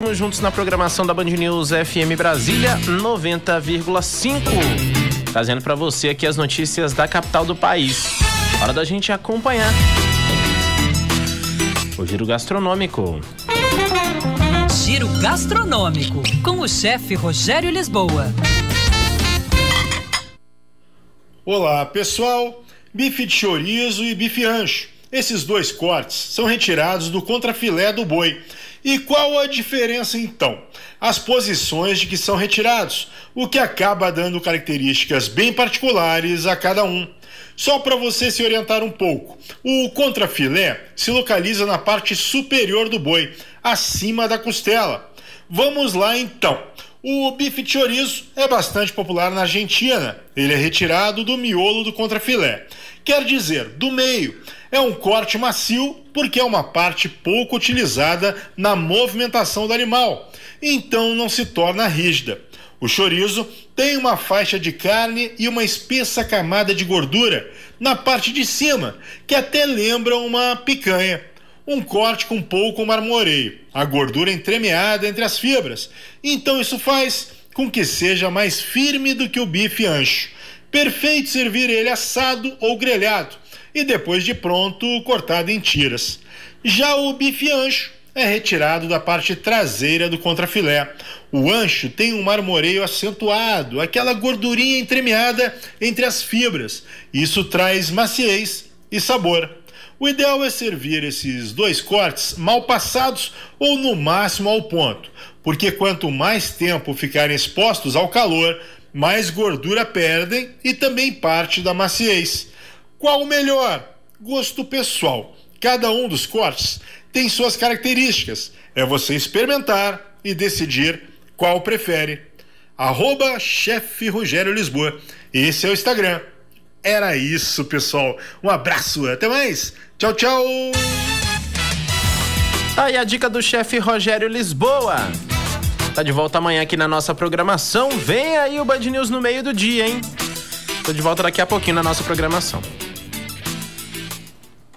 Estamos juntos na programação da Band News FM Brasília 90,5. Trazendo para você aqui as notícias da capital do país. Hora da gente acompanhar. O giro gastronômico. Giro gastronômico com o chefe Rogério Lisboa. Olá, pessoal. Bife de chorizo e bife ancho. Esses dois cortes são retirados do contrafilé do boi. E qual a diferença então? As posições de que são retirados, o que acaba dando características bem particulares a cada um. Só para você se orientar um pouco, o contrafilé se localiza na parte superior do boi, acima da costela. Vamos lá então. O bife chorizo é bastante popular na Argentina. Ele é retirado do miolo do contrafilé, quer dizer, do meio é um corte macio porque é uma parte pouco utilizada na movimentação do animal, então não se torna rígida. O chorizo tem uma faixa de carne e uma espessa camada de gordura na parte de cima, que até lembra uma picanha. Um corte com pouco marmoreio, a gordura entremeada entre as fibras. Então isso faz com que seja mais firme do que o bife ancho. Perfeito servir ele assado ou grelhado e depois de pronto cortado em tiras. Já o bife ancho é retirado da parte traseira do contrafilé. O ancho tem um marmoreio acentuado, aquela gordurinha entremeada entre as fibras. Isso traz maciez e sabor. O ideal é servir esses dois cortes mal passados ou no máximo ao ponto, porque quanto mais tempo ficarem expostos ao calor, mais gordura perdem e também parte da maciez. Qual o melhor? Gosto pessoal. Cada um dos cortes tem suas características. É você experimentar e decidir qual prefere. Arroba chefe Rogério Lisboa. Esse é o Instagram. Era isso, pessoal. Um abraço, até mais. Tchau, tchau. Tá aí a dica do chefe Rogério Lisboa. Tá de volta amanhã aqui na nossa programação. Vem aí o Band News no meio do dia, hein? Tô de volta daqui a pouquinho na nossa programação.